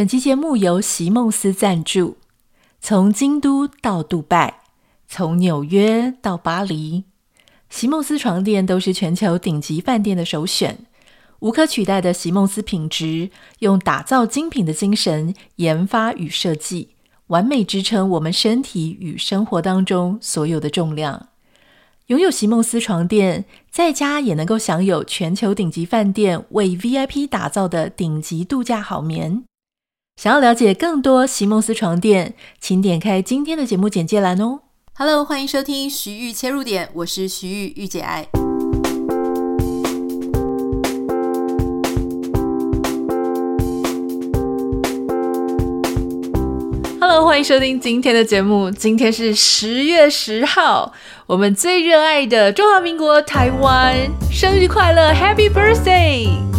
本期节目由席梦思赞助。从京都到杜拜，从纽约到巴黎，席梦思床垫都是全球顶级饭店的首选。无可取代的席梦思品质，用打造精品的精神研发与设计，完美支撑我们身体与生活当中所有的重量。拥有席梦思床垫，在家也能够享有全球顶级饭店为 VIP 打造的顶级度假好眠。想要了解更多席梦思床垫，请点开今天的节目简介栏哦。Hello，欢迎收听徐玉切入点，我是徐玉玉姐爱。Hello，欢迎收听今天的节目。今天是十月十号，我们最热爱的中华民国台湾，生日快乐，Happy Birthday！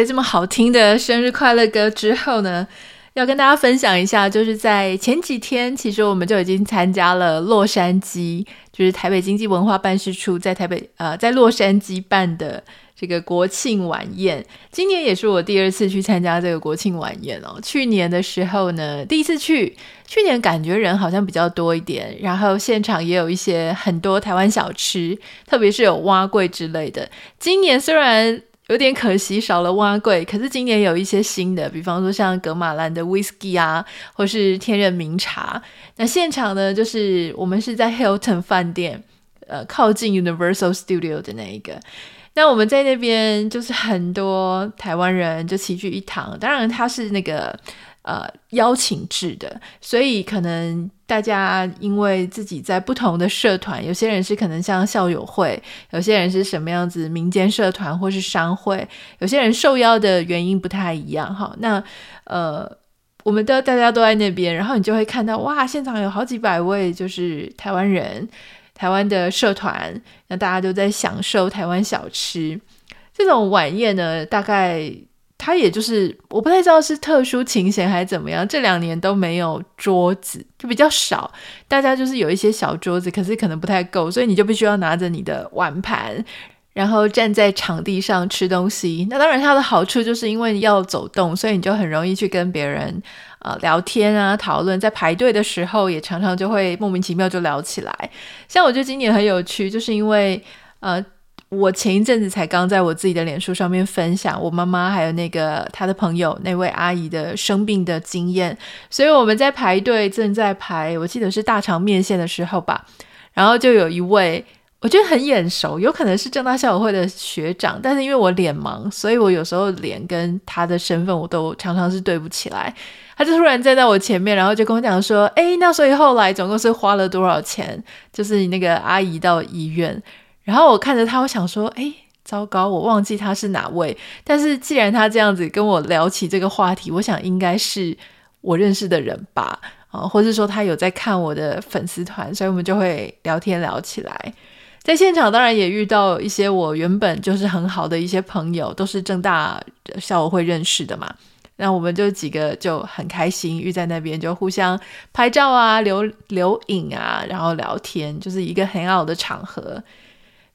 在这么好听的生日快乐歌之后呢，要跟大家分享一下，就是在前几天，其实我们就已经参加了洛杉矶，就是台北经济文化办事处在台北呃在洛杉矶办的这个国庆晚宴。今年也是我第二次去参加这个国庆晚宴哦。去年的时候呢，第一次去，去年感觉人好像比较多一点，然后现场也有一些很多台湾小吃，特别是有蛙柜之类的。今年虽然有点可惜，少了蛙柜。可是今年有一些新的，比方说像格马兰的 whisky 啊，或是天仁名茶。那现场呢，就是我们是在 Hilton 饭店，呃，靠近 Universal Studio 的那一个。那我们在那边就是很多台湾人就齐聚一堂。当然，他是那个。呃，邀请制的，所以可能大家因为自己在不同的社团，有些人是可能像校友会，有些人是什么样子民间社团或是商会，有些人受邀的原因不太一样哈。那呃，我们都大家都在那边，然后你就会看到哇，现场有好几百位就是台湾人，台湾的社团，那大家都在享受台湾小吃。这种晚宴呢，大概。他也就是我不太知道是特殊情形还是怎么样，这两年都没有桌子，就比较少。大家就是有一些小桌子，可是可能不太够，所以你就必须要拿着你的碗盘，然后站在场地上吃东西。那当然，它的好处就是因为要走动，所以你就很容易去跟别人呃聊天啊、讨论。在排队的时候，也常常就会莫名其妙就聊起来。像我觉得今年很有趣，就是因为呃。我前一阵子才刚在我自己的脸书上面分享我妈妈还有那个她的朋友那位阿姨的生病的经验，所以我们在排队正在排，我记得是大肠面线的时候吧，然后就有一位我觉得很眼熟，有可能是正大校友会的学长，但是因为我脸盲，所以我有时候脸跟他的身份我都常常是对不起来，他就突然站在我前面，然后就跟我讲说：“诶，那所以后来总共是花了多少钱？就是你那个阿姨到医院。”然后我看着他，我想说，哎，糟糕，我忘记他是哪位。但是既然他这样子跟我聊起这个话题，我想应该是我认识的人吧，啊，或者说他有在看我的粉丝团，所以我们就会聊天聊起来。在现场当然也遇到一些我原本就是很好的一些朋友，都是正大校友会认识的嘛。那我们就几个就很开心，遇在那边就互相拍照啊、留留影啊，然后聊天，就是一个很好的场合。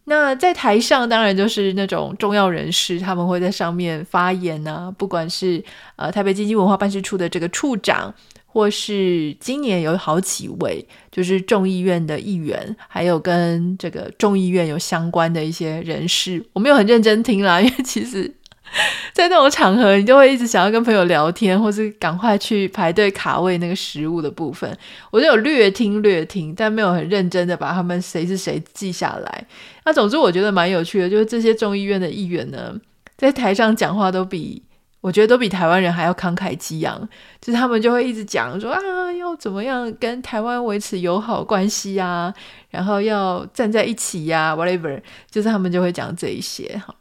那在台上当然就是那种重要人士，他们会在上面发言呢、啊。不管是呃台北经济文化办事处的这个处长，或是今年有好几位就是众议院的议员，还有跟这个众议院有相关的一些人士，我没有很认真听啦，因为其实。在那种场合，你就会一直想要跟朋友聊天，或是赶快去排队卡位那个食物的部分。我就有略听略听，但没有很认真的把他们谁是谁记下来。那总之我觉得蛮有趣的，就是这些众议院的议员呢，在台上讲话都比我觉得都比台湾人还要慷慨激昂。就是他们就会一直讲说啊，要怎么样跟台湾维持友好关系啊，然后要站在一起呀，，whatever，就是他们就会讲这一些哈。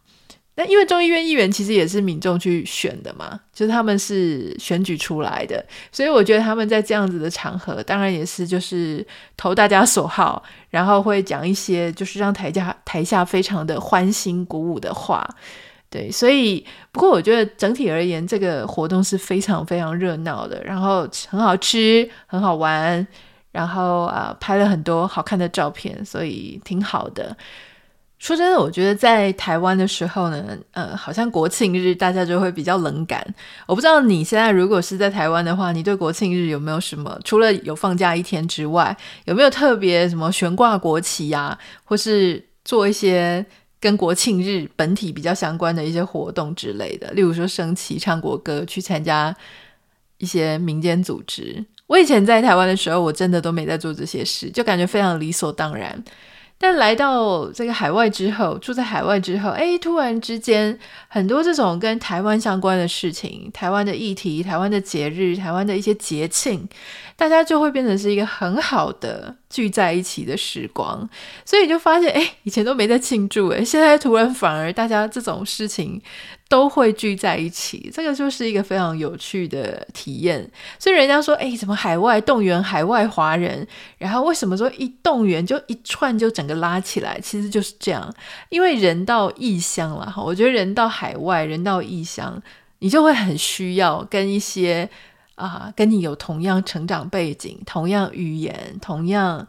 那因为众议院议员其实也是民众去选的嘛，就是他们是选举出来的，所以我觉得他们在这样子的场合，当然也是就是投大家所好，然后会讲一些就是让台下台下非常的欢欣鼓舞的话。对，所以不过我觉得整体而言，这个活动是非常非常热闹的，然后很好吃，很好玩，然后啊、拍了很多好看的照片，所以挺好的。说真的，我觉得在台湾的时候呢，呃，好像国庆日大家就会比较冷感。我不知道你现在如果是在台湾的话，你对国庆日有没有什么？除了有放假一天之外，有没有特别什么悬挂国旗呀、或是做一些跟国庆日本体比较相关的一些活动之类的？例如说升旗、唱国歌、去参加一些民间组织。我以前在台湾的时候，我真的都没在做这些事，就感觉非常理所当然。但来到这个海外之后，住在海外之后，哎，突然之间，很多这种跟台湾相关的事情，台湾的议题、台湾的节日、台湾的一些节庆，大家就会变成是一个很好的聚在一起的时光。所以就发现，哎，以前都没在庆祝，哎，现在突然反而大家这种事情。都会聚在一起，这个就是一个非常有趣的体验。所以人家说，哎，怎么海外动员海外华人？然后为什么说一动员就一串就整个拉起来？其实就是这样，因为人到异乡了哈。我觉得人到海外，人到异乡，你就会很需要跟一些啊，跟你有同样成长背景、同样语言、同样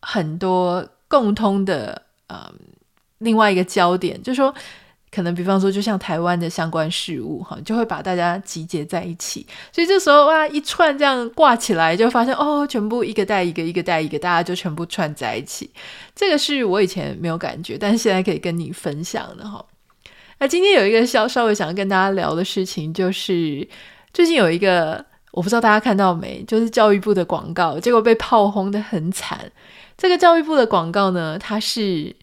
很多共通的嗯，另外一个焦点，就是说。可能比方说，就像台湾的相关事务哈，就会把大家集结在一起。所以这时候哇，一串这样挂起来，就发现哦，全部一个带一个，一个带一个，大家就全部串在一起。这个是我以前没有感觉，但是现在可以跟你分享的哈。那今天有一个稍稍微想要跟大家聊的事情，就是最近有一个我不知道大家看到没，就是教育部的广告，结果被炮轰得很惨。这个教育部的广告呢，它是。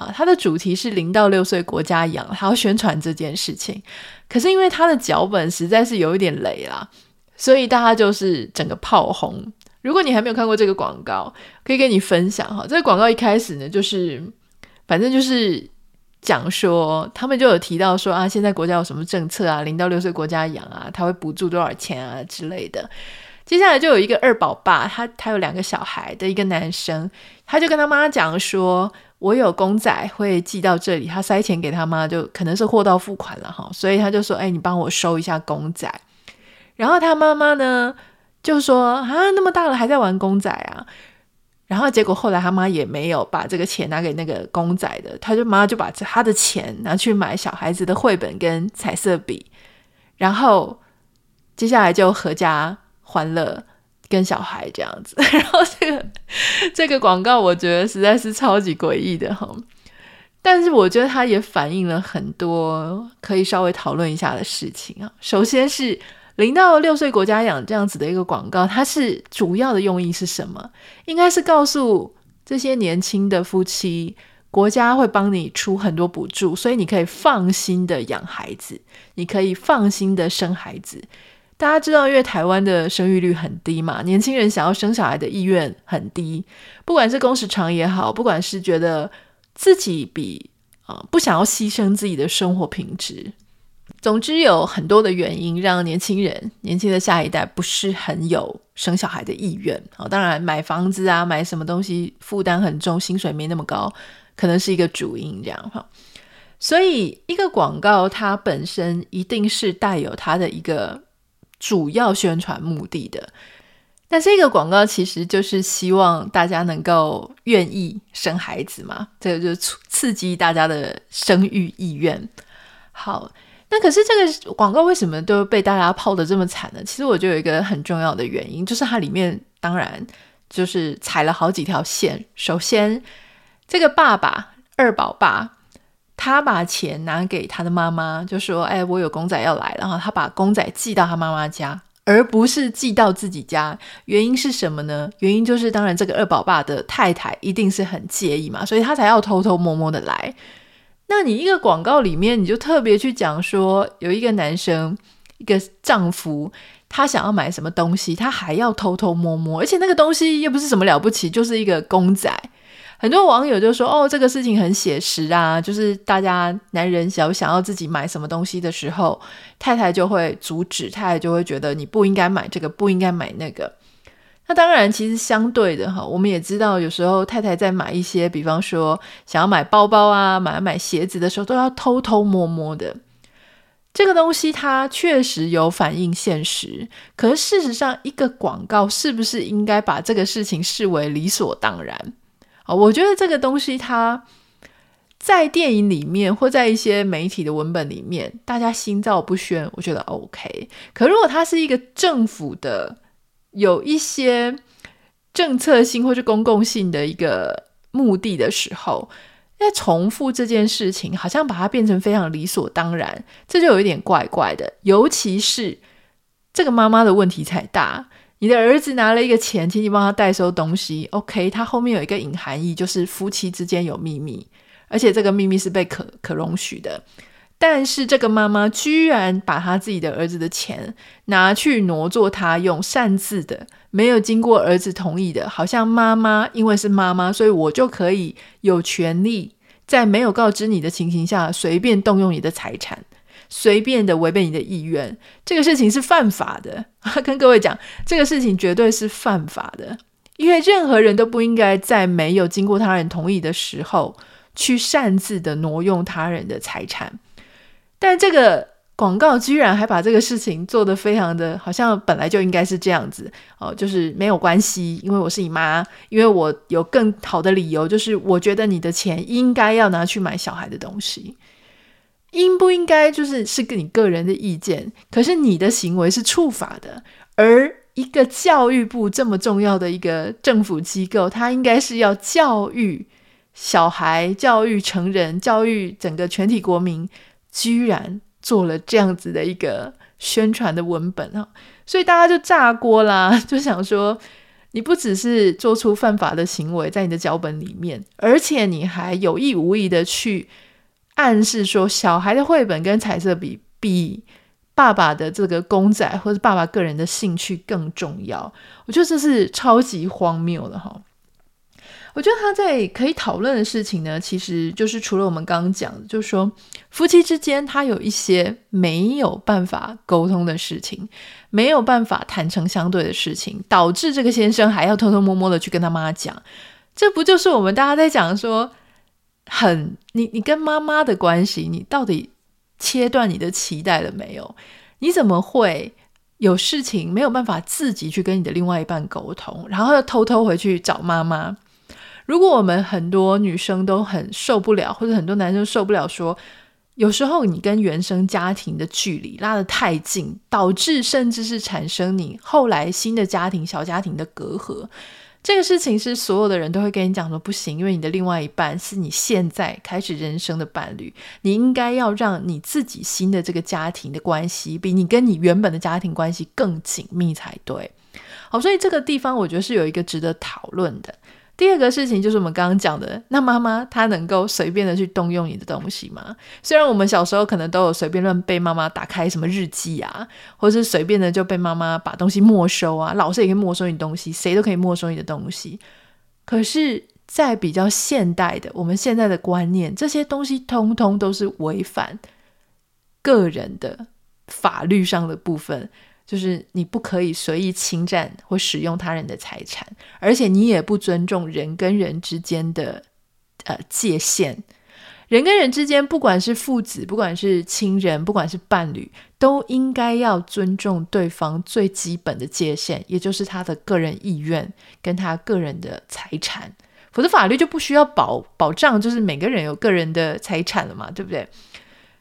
啊，它的主题是零到六岁国家养，还要宣传这件事情。可是因为它的脚本实在是有一点雷啦，所以大家就是整个炮轰。如果你还没有看过这个广告，可以跟你分享哈。这个广告一开始呢，就是反正就是讲说，他们就有提到说啊，现在国家有什么政策啊，零到六岁国家养啊，他会补助多少钱啊之类的。接下来就有一个二宝爸，他他有两个小孩的一个男生，他就跟他妈讲说。我有公仔会寄到这里，他塞钱给他妈，就可能是货到付款了哈，所以他就说：“哎，你帮我收一下公仔。”然后他妈妈呢就说：“啊，那么大了还在玩公仔啊？”然后结果后来他妈也没有把这个钱拿给那个公仔的，他就妈就把他的钱拿去买小孩子的绘本跟彩色笔，然后接下来就阖家欢乐。跟小孩这样子，然后这个这个广告，我觉得实在是超级诡异的哈。但是我觉得它也反映了很多可以稍微讨论一下的事情啊。首先是零到六岁国家养这样子的一个广告，它是主要的用意是什么？应该是告诉这些年轻的夫妻，国家会帮你出很多补助，所以你可以放心的养孩子，你可以放心的生孩子。大家知道，因为台湾的生育率很低嘛，年轻人想要生小孩的意愿很低，不管是工时长也好，不管是觉得自己比啊、不想要牺牲自己的生活品质，总之有很多的原因让年轻人、年轻的下一代不是很有生小孩的意愿啊、当然，买房子啊，买什么东西负担很重，薪水没那么高，可能是一个主因这样哈。所以，一个广告它本身一定是带有它的一个。主要宣传目的的，那这个广告其实就是希望大家能够愿意生孩子嘛，这个就是刺激大家的生育意愿。好，那可是这个广告为什么都被大家泡的这么惨呢？其实我觉得有一个很重要的原因，就是它里面当然就是踩了好几条线。首先，这个爸爸二宝爸。他把钱拿给他的妈妈，就说：“哎，我有公仔要来。”然后他把公仔寄到他妈妈家，而不是寄到自己家。原因是什么呢？原因就是，当然这个二宝爸的太太一定是很介意嘛，所以他才要偷偷摸摸的来。那你一个广告里面，你就特别去讲说，有一个男生，一个丈夫，他想要买什么东西，他还要偷偷摸摸，而且那个东西又不是什么了不起，就是一个公仔。很多网友就说：“哦，这个事情很写实啊，就是大家男人想想要自己买什么东西的时候，太太就会阻止，太太就会觉得你不应该买这个，不应该买那个。那当然，其实相对的哈，我们也知道，有时候太太在买一些，比方说想要买包包啊，买买鞋子的时候，都要偷偷摸摸的。这个东西它确实有反映现实，可是事实上，一个广告是不是应该把这个事情视为理所当然？我觉得这个东西，它在电影里面或在一些媒体的文本里面，大家心照不宣，我觉得 OK。可如果它是一个政府的，有一些政策性或是公共性的一个目的的时候，那重复这件事情，好像把它变成非常理所当然，这就有一点怪怪的。尤其是这个妈妈的问题才大。你的儿子拿了一个钱，请你帮他代收东西。OK，他后面有一个隐含义，就是夫妻之间有秘密，而且这个秘密是被可可容许的。但是这个妈妈居然把他自己的儿子的钱拿去挪作他用，擅自的，没有经过儿子同意的，好像妈妈因为是妈妈，所以我就可以有权利在没有告知你的情形下，随便动用你的财产。随便的违背你的意愿，这个事情是犯法的。跟各位讲，这个事情绝对是犯法的，因为任何人都不应该在没有经过他人同意的时候，去擅自的挪用他人的财产。但这个广告居然还把这个事情做得非常的，好像本来就应该是这样子哦，就是没有关系，因为我是你妈，因为我有更好的理由，就是我觉得你的钱应该要拿去买小孩的东西。应不应该就是是跟你个人的意见，可是你的行为是触法的。而一个教育部这么重要的一个政府机构，它应该是要教育小孩、教育成人、教育整个全体国民，居然做了这样子的一个宣传的文本啊！所以大家就炸锅啦，就想说，你不只是做出犯法的行为在你的脚本里面，而且你还有意无意的去。暗示说，小孩的绘本跟彩色笔比爸爸的这个公仔或者爸爸个人的兴趣更重要。我觉得这是超级荒谬的哈。我觉得他在可以讨论的事情呢，其实就是除了我们刚刚讲的，就是说夫妻之间他有一些没有办法沟通的事情，没有办法坦诚相对的事情，导致这个先生还要偷偷摸摸的去跟他妈讲。这不就是我们大家在讲说？很，你你跟妈妈的关系，你到底切断你的期待了没有？你怎么会有事情没有办法自己去跟你的另外一半沟通，然后又偷偷回去找妈妈？如果我们很多女生都很受不了，或者很多男生受不了，说有时候你跟原生家庭的距离拉得太近，导致甚至是产生你后来新的家庭、小家庭的隔阂。这个事情是所有的人都会跟你讲说不行，因为你的另外一半是你现在开始人生的伴侣，你应该要让你自己新的这个家庭的关系比你跟你原本的家庭关系更紧密才对。好，所以这个地方我觉得是有一个值得讨论的。第二个事情就是我们刚刚讲的，那妈妈她能够随便的去动用你的东西吗？虽然我们小时候可能都有随便乱被妈妈打开什么日记啊，或是随便的就被妈妈把东西没收啊，老师也可以没收你东西，谁都可以没收你的东西。可是，在比较现代的我们现在的观念，这些东西通通都是违反个人的法律上的部分。就是你不可以随意侵占或使用他人的财产，而且你也不尊重人跟人之间的呃界限。人跟人之间，不管是父子，不管是亲人，不管是伴侣，都应该要尊重对方最基本的界限，也就是他的个人意愿跟他个人的财产。否则法律就不需要保保障，就是每个人有个人的财产了嘛，对不对？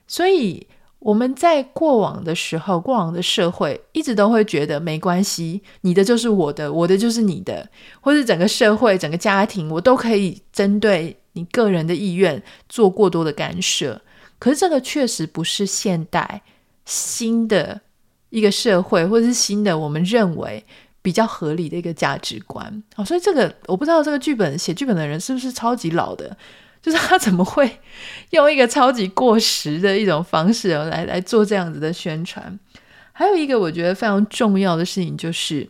所以。我们在过往的时候，过往的社会一直都会觉得没关系，你的就是我的，我的就是你的，或是整个社会、整个家庭，我都可以针对你个人的意愿做过多的干涉。可是这个确实不是现代新的一个社会，或者是新的我们认为比较合理的一个价值观。哦，所以这个我不知道这个剧本写剧本的人是不是超级老的。就是他怎么会用一个超级过时的一种方式来来做这样子的宣传？还有一个我觉得非常重要的事情，就是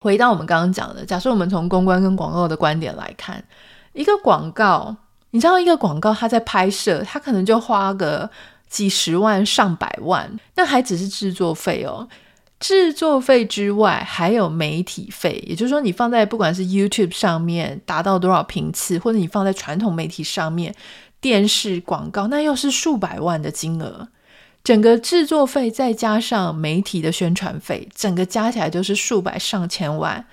回到我们刚刚讲的，假设我们从公关跟广告的观点来看，一个广告，你知道一个广告，它在拍摄，它可能就花个几十万、上百万，那还只是制作费哦。制作费之外，还有媒体费，也就是说，你放在不管是 YouTube 上面达到多少频次，或者你放在传统媒体上面，电视广告，那又是数百万的金额。整个制作费再加上媒体的宣传费，整个加起来就是数百上千万。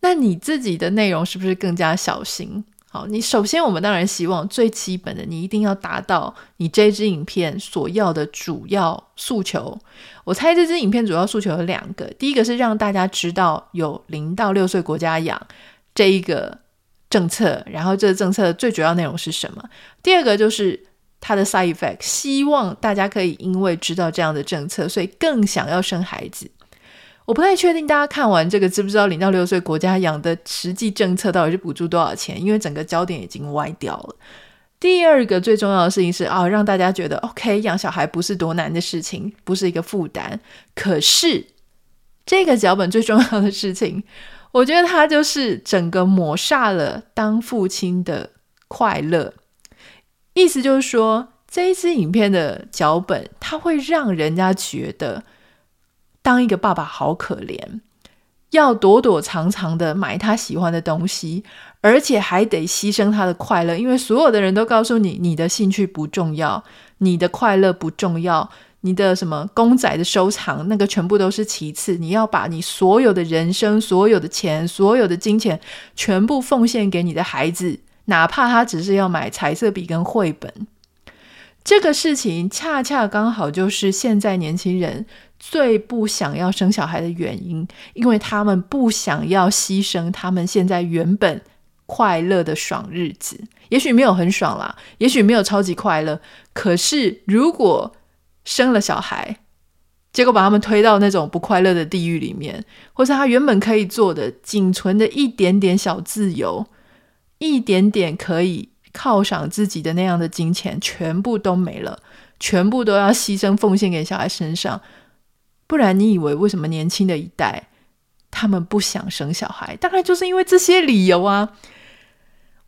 那你自己的内容是不是更加小心？好，你首先我们当然希望最基本的，你一定要达到你这支影片所要的主要诉求。我猜这支影片主要诉求有两个，第一个是让大家知道有零到六岁国家养这一个政策，然后这个政策最主要内容是什么？第二个就是。他的 side effect，希望大家可以因为知道这样的政策，所以更想要生孩子。我不太确定大家看完这个知不知道零到六岁国家养的实际政策到底是补助多少钱？因为整个焦点已经歪掉了。第二个最重要的事情是啊，让大家觉得 OK，养小孩不是多难的事情，不是一个负担。可是这个脚本最重要的事情，我觉得它就是整个抹煞了当父亲的快乐。意思就是说，这一支影片的脚本，它会让人家觉得当一个爸爸好可怜，要躲躲藏藏的买他喜欢的东西，而且还得牺牲他的快乐，因为所有的人都告诉你，你的兴趣不重要，你的快乐不重要，你的什么公仔的收藏，那个全部都是其次，你要把你所有的人生、所有的钱、所有的金钱，全部奉献给你的孩子。哪怕他只是要买彩色笔跟绘本，这个事情恰恰刚好就是现在年轻人最不想要生小孩的原因，因为他们不想要牺牲他们现在原本快乐的爽日子。也许没有很爽啦，也许没有超级快乐，可是如果生了小孩，结果把他们推到那种不快乐的地狱里面，或是他原本可以做的仅存的一点点小自由。一点点可以犒赏自己的那样的金钱，全部都没了，全部都要牺牲奉献给小孩身上。不然，你以为为什么年轻的一代他们不想生小孩？大概就是因为这些理由啊。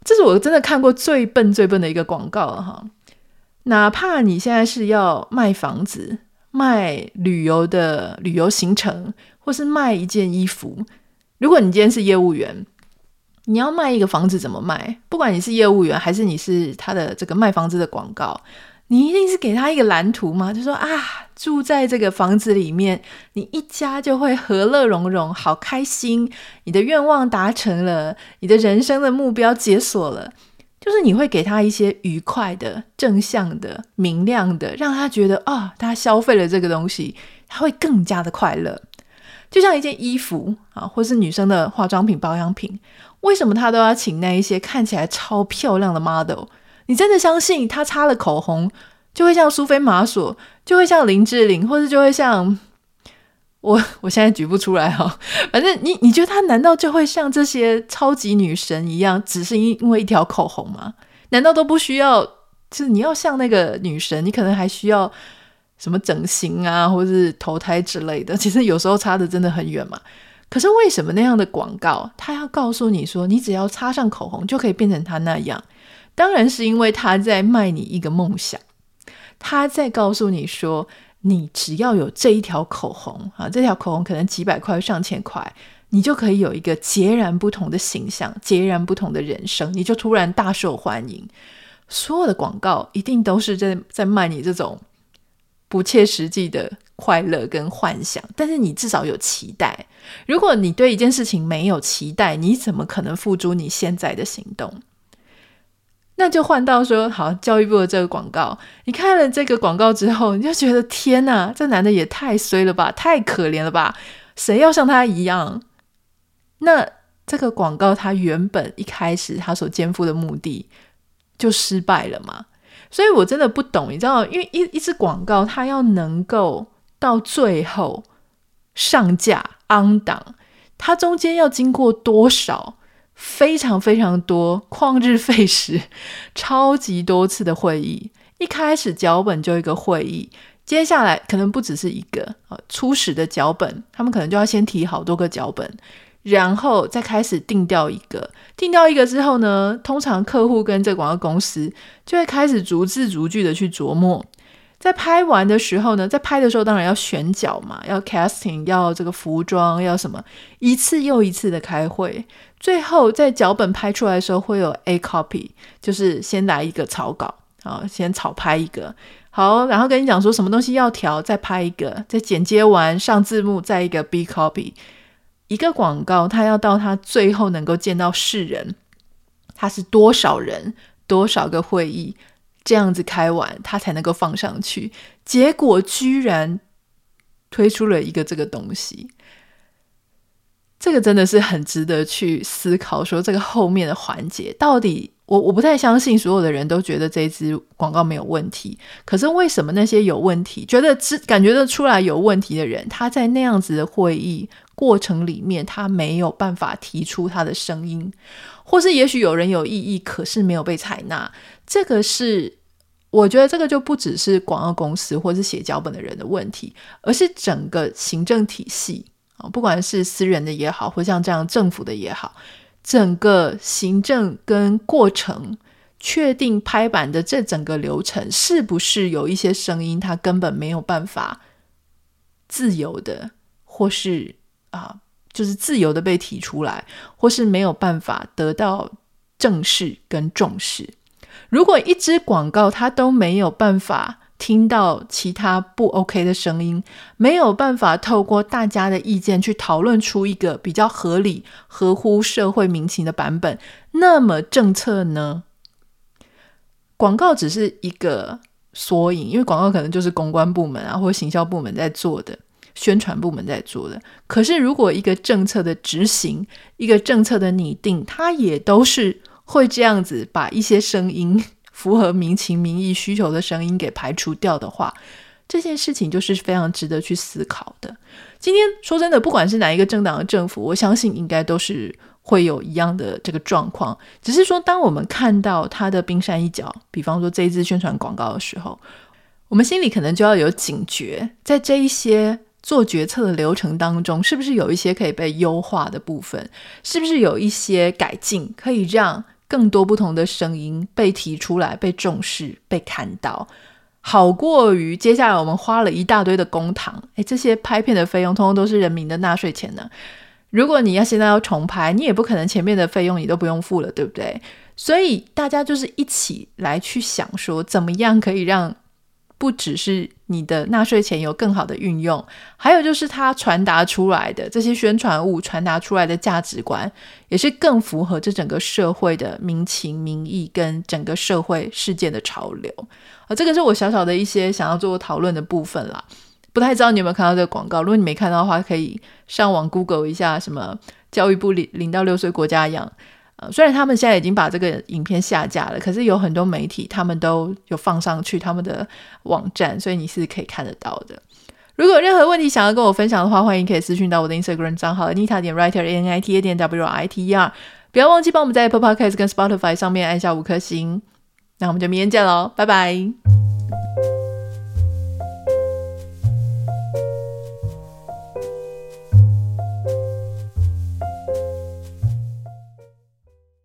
这是我真的看过最笨、最笨的一个广告了哈。哪怕你现在是要卖房子、卖旅游的旅游行程，或是卖一件衣服，如果你今天是业务员。你要卖一个房子怎么卖？不管你是业务员还是你是他的这个卖房子的广告，你一定是给他一个蓝图吗？就说啊，住在这个房子里面，你一家就会和乐融融，好开心，你的愿望达成了，你的人生的目标解锁了，就是你会给他一些愉快的、正向的、明亮的，让他觉得啊、他消费了这个东西，他会更加的快乐。就像一件衣服啊，或是女生的化妆品、保养品。为什么他都要请那一些看起来超漂亮的 model？你真的相信他擦了口红就会像苏菲玛索，就会像林志玲，或者就会像我？我现在举不出来哈。反正你你觉得他难道就会像这些超级女神一样，只是因为一条口红吗？难道都不需要？就是你要像那个女神，你可能还需要什么整形啊，或者是投胎之类的。其实有时候差的真的很远嘛。可是为什么那样的广告，他要告诉你说，你只要擦上口红就可以变成他那样？当然是因为他在卖你一个梦想，他在告诉你说，你只要有这一条口红啊，这条口红可能几百块、上千块，你就可以有一个截然不同的形象、截然不同的人生，你就突然大受欢迎。所有的广告一定都是在在卖你这种不切实际的。快乐跟幻想，但是你至少有期待。如果你对一件事情没有期待，你怎么可能付诸你现在的行动？那就换到说，好，教育部的这个广告，你看了这个广告之后，你就觉得天哪，这男的也太衰了吧，太可怜了吧？谁要像他一样？那这个广告，它原本一开始他所肩负的目的就失败了嘛？所以我真的不懂，你知道，因为一一支广告，它要能够。到最后上架 on 档，它中间要经过多少非常非常多旷日费时、超级多次的会议。一开始脚本就一个会议，接下来可能不只是一个啊，初始的脚本，他们可能就要先提好多个脚本，然后再开始定调一个，定调一个之后呢，通常客户跟这广告公司就会开始逐字逐句的去琢磨。在拍完的时候呢，在拍的时候当然要选角嘛，要 casting，要这个服装，要什么，一次又一次的开会，最后在脚本拍出来的时候会有 A copy，就是先来一个草稿啊，先草拍一个，好，然后跟你讲说什么东西要调，再拍一个，再剪接完上字幕，再一个 B copy，一个广告它要到它最后能够见到世人，它是多少人，多少个会议。这样子开完，他才能够放上去。结果居然推出了一个这个东西，这个真的是很值得去思考。说这个后面的环节到底，我我不太相信所有的人都觉得这支广告没有问题。可是为什么那些有问题、觉得知感觉得出来有问题的人，他在那样子的会议过程里面，他没有办法提出他的声音？或是也许有人有异议，可是没有被采纳。这个是我觉得这个就不只是广告公司或是写脚本的人的问题，而是整个行政体系啊，不管是私人的也好，或像这样政府的也好，整个行政跟过程确定拍板的这整个流程，是不是有一些声音，它根本没有办法自由的，或是啊？就是自由的被提出来，或是没有办法得到正视跟重视。如果一支广告它都没有办法听到其他不 OK 的声音，没有办法透过大家的意见去讨论出一个比较合理、合乎社会民情的版本，那么政策呢？广告只是一个缩影，因为广告可能就是公关部门啊，或行销部门在做的。宣传部门在做的，可是如果一个政策的执行，一个政策的拟定，它也都是会这样子把一些声音符合民情民意需求的声音给排除掉的话，这件事情就是非常值得去思考的。今天说真的，不管是哪一个政党的政府，我相信应该都是会有一样的这个状况，只是说当我们看到它的冰山一角，比方说这一支宣传广告的时候，我们心里可能就要有警觉，在这一些。做决策的流程当中，是不是有一些可以被优化的部分？是不是有一些改进可以让更多不同的声音被提出来、被重视、被看到，好过于接下来我们花了一大堆的公堂，诶，这些拍片的费用通通都是人民的纳税钱呢。如果你要现在要重拍，你也不可能前面的费用你都不用付了，对不对？所以大家就是一起来去想说，怎么样可以让。不只是你的纳税钱有更好的运用，还有就是它传达出来的这些宣传物传达出来的价值观，也是更符合这整个社会的民情民意跟整个社会事件的潮流。啊，这个是我小小的一些想要做讨论的部分啦。不太知道你有没有看到这个广告？如果你没看到的话，可以上网 Google 一下，什么教育部零零到六岁国家养。虽然他们现在已经把这个影片下架了，可是有很多媒体他们都有放上去他们的网站，所以你是可以看得到的。如果有任何问题想要跟我分享的话，欢迎可以私讯到我的 Instagram 账号 Nita 点 Writer A N I T A 点 W R I T E R。不要忘记帮我们在 Apple Podcast 跟 Spotify 上面按下五颗星。那我们就明天见喽，拜拜。